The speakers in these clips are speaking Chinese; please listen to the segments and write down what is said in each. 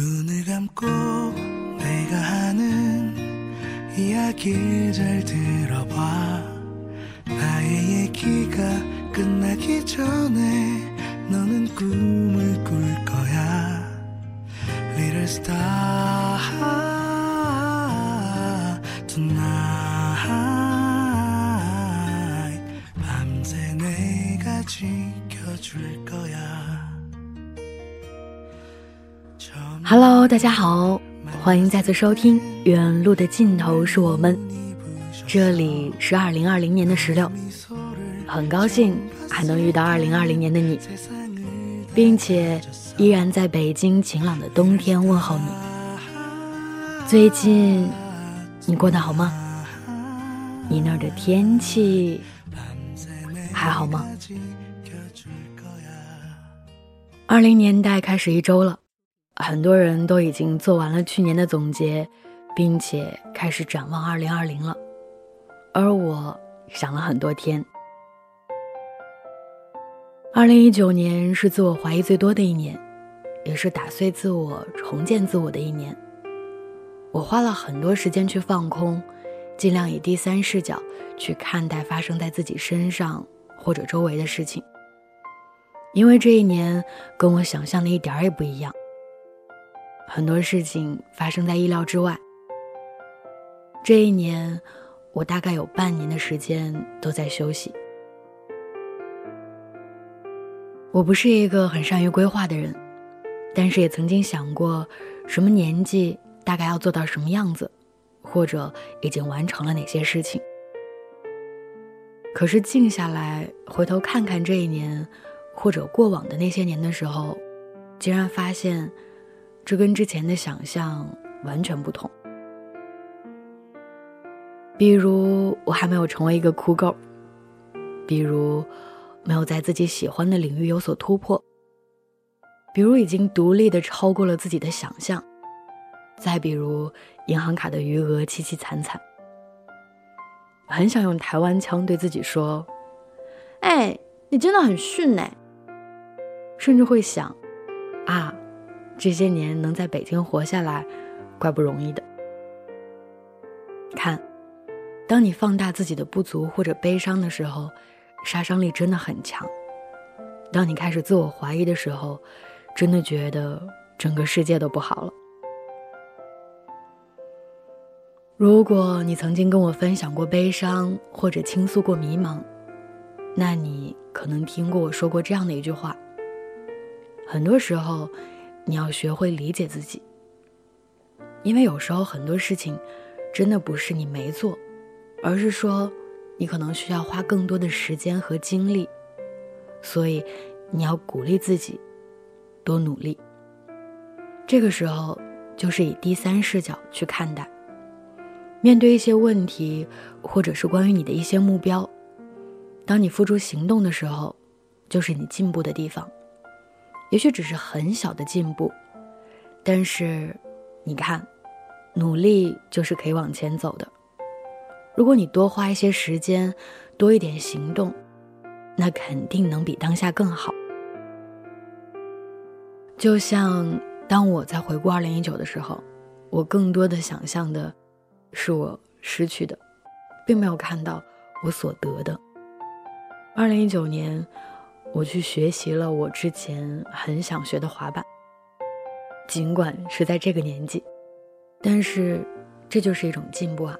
눈을 감고 내가 하는 이야기를 잘 들어봐. 나의 얘기가 끝나기 전에 너는 꿈을 꿀 거야. Little star tonight 밤새 내가 지켜줄 거야. Hello，大家好，欢迎再次收听《远路的尽头是我们》，这里是二零二零年的石榴，很高兴还能遇到二零二零年的你，并且依然在北京晴朗的冬天问候你。最近你过得好吗？你那儿的天气还好吗？二零年代开始一周了。很多人都已经做完了去年的总结，并且开始展望二零二零了，而我想了很多天。二零一九年是自我怀疑最多的一年，也是打碎自我、重建自我的一年。我花了很多时间去放空，尽量以第三视角去看待发生在自己身上或者周围的事情，因为这一年跟我想象的一点儿也不一样。很多事情发生在意料之外。这一年，我大概有半年的时间都在休息。我不是一个很善于规划的人，但是也曾经想过，什么年纪大概要做到什么样子，或者已经完成了哪些事情。可是静下来，回头看看这一年，或者过往的那些年的时候，竟然发现。这跟之前的想象完全不同。比如，我还没有成为一个酷狗；比如，没有在自己喜欢的领域有所突破；比如，已经独立的超过了自己的想象；再比如，银行卡的余额凄凄惨惨。很想用台湾腔对自己说：“哎，你真的很逊哎！”甚至会想：“啊。”这些年能在北京活下来，怪不容易的。看，当你放大自己的不足或者悲伤的时候，杀伤力真的很强。当你开始自我怀疑的时候，真的觉得整个世界都不好了。如果你曾经跟我分享过悲伤或者倾诉过迷茫，那你可能听过我说过这样的一句话：很多时候。你要学会理解自己，因为有时候很多事情，真的不是你没做，而是说，你可能需要花更多的时间和精力，所以你要鼓励自己，多努力。这个时候，就是以第三视角去看待，面对一些问题，或者是关于你的一些目标，当你付出行动的时候，就是你进步的地方。也许只是很小的进步，但是，你看，努力就是可以往前走的。如果你多花一些时间，多一点行动，那肯定能比当下更好。就像当我在回顾二零一九的时候，我更多的想象的是我失去的，并没有看到我所得的。二零一九年。我去学习了我之前很想学的滑板，尽管是在这个年纪，但是这就是一种进步啊！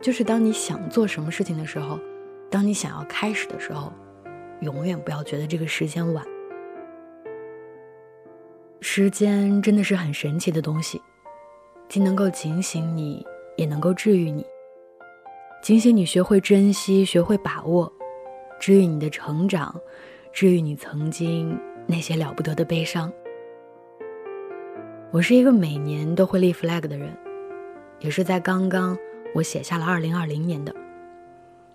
就是当你想做什么事情的时候，当你想要开始的时候，永远不要觉得这个时间晚。时间真的是很神奇的东西，既能够警醒你，也能够治愈你。警醒你学会珍惜，学会把握，治愈你的成长，治愈你曾经那些了不得的悲伤。我是一个每年都会立 flag 的人，也是在刚刚我写下了2020年的。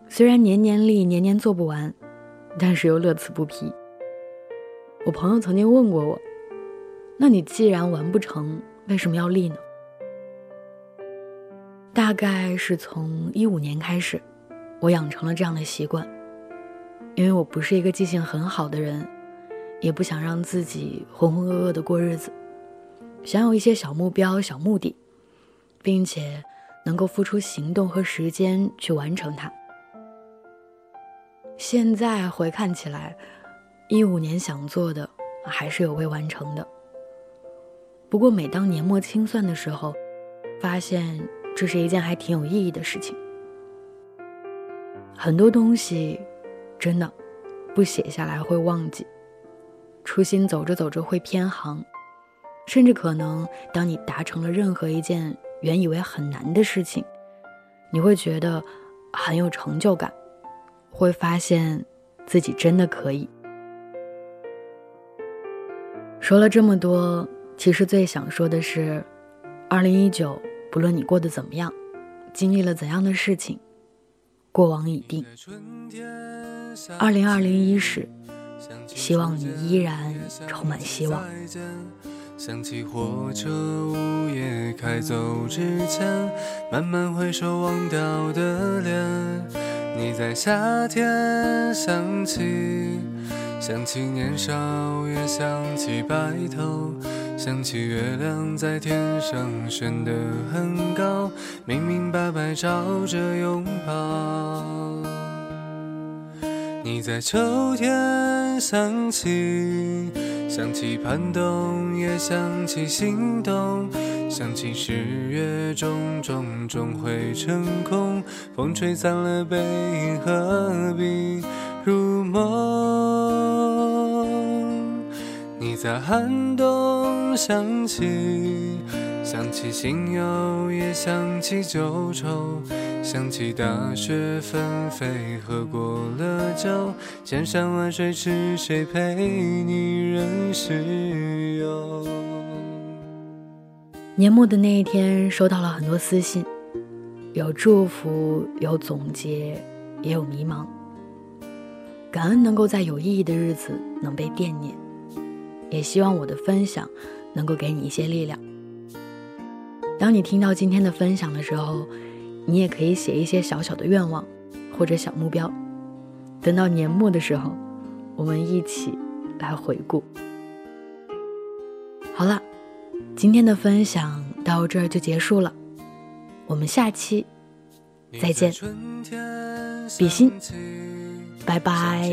虽然年年立，年年做不完，但是又乐此不疲。我朋友曾经问过我：“那你既然完不成，为什么要立呢？”大概是从一五年开始，我养成了这样的习惯，因为我不是一个记性很好的人，也不想让自己浑浑噩噩的过日子。想有一些小目标、小目的，并且能够付出行动和时间去完成它。现在回看起来，一五年想做的还是有未完成的。不过每当年末清算的时候，发现这是一件还挺有意义的事情。很多东西，真的不写下来会忘记，初心走着走着会偏航。甚至可能，当你达成了任何一件原以为很难的事情，你会觉得很有成就感，会发现自己真的可以。说了这么多，其实最想说的是，二零一九，不论你过得怎么样，经历了怎样的事情，过往已定。二零二零伊始，希望你依然充满希望。想起火车午夜开走之前，慢慢回首忘掉的脸。你在夏天想起，想起年少，也想起白头，想起月亮在天上悬得很高，明明白白照着拥抱。你在秋天想起，想起盼冬，也想起心动，想起十月种种终会成空，风吹散了背影，何必入梦？你在寒冬想起。想起新友，也想起旧愁，想起大雪纷飞，喝过了酒，千山万水，是谁陪你人世游？年末的那一天，收到了很多私信，有祝福，有总结，也有迷茫。感恩能够在有意义的日子能被惦念，也希望我的分享能够给你一些力量。当你听到今天的分享的时候，你也可以写一些小小的愿望或者小目标，等到年末的时候，我们一起来回顾。好了，今天的分享到这儿就结束了，我们下期再见，比心，拜拜。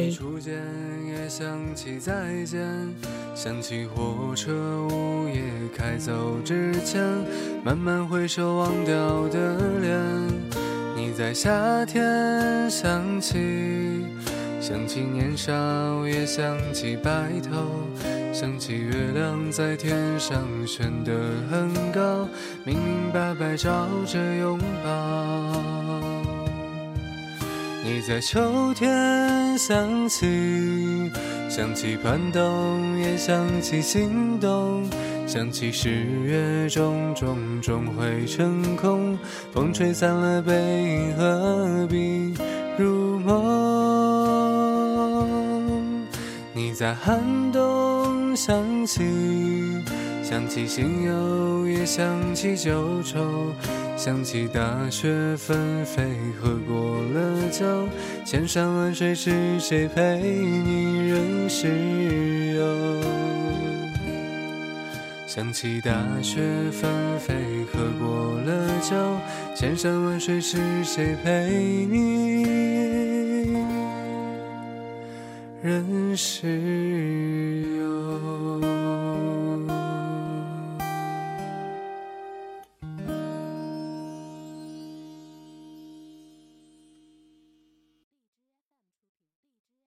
想起火车午夜开走之前，慢慢回首忘掉的脸。你在夏天想起，想起年少，也想起白头，想起月亮在天上悬得很高，明明白白照着拥抱。你在秋天想起，想起盼冬，也想起心动，想起十月种种终会成空，风吹散了背影，何必入梦？你在寒冬想起。想起新友，也想起旧愁，想起大雪纷飞，喝过了酒，千山万水，是谁陪你人世游？想起大雪纷飞，喝过了酒，千山万水，是谁陪你人世游？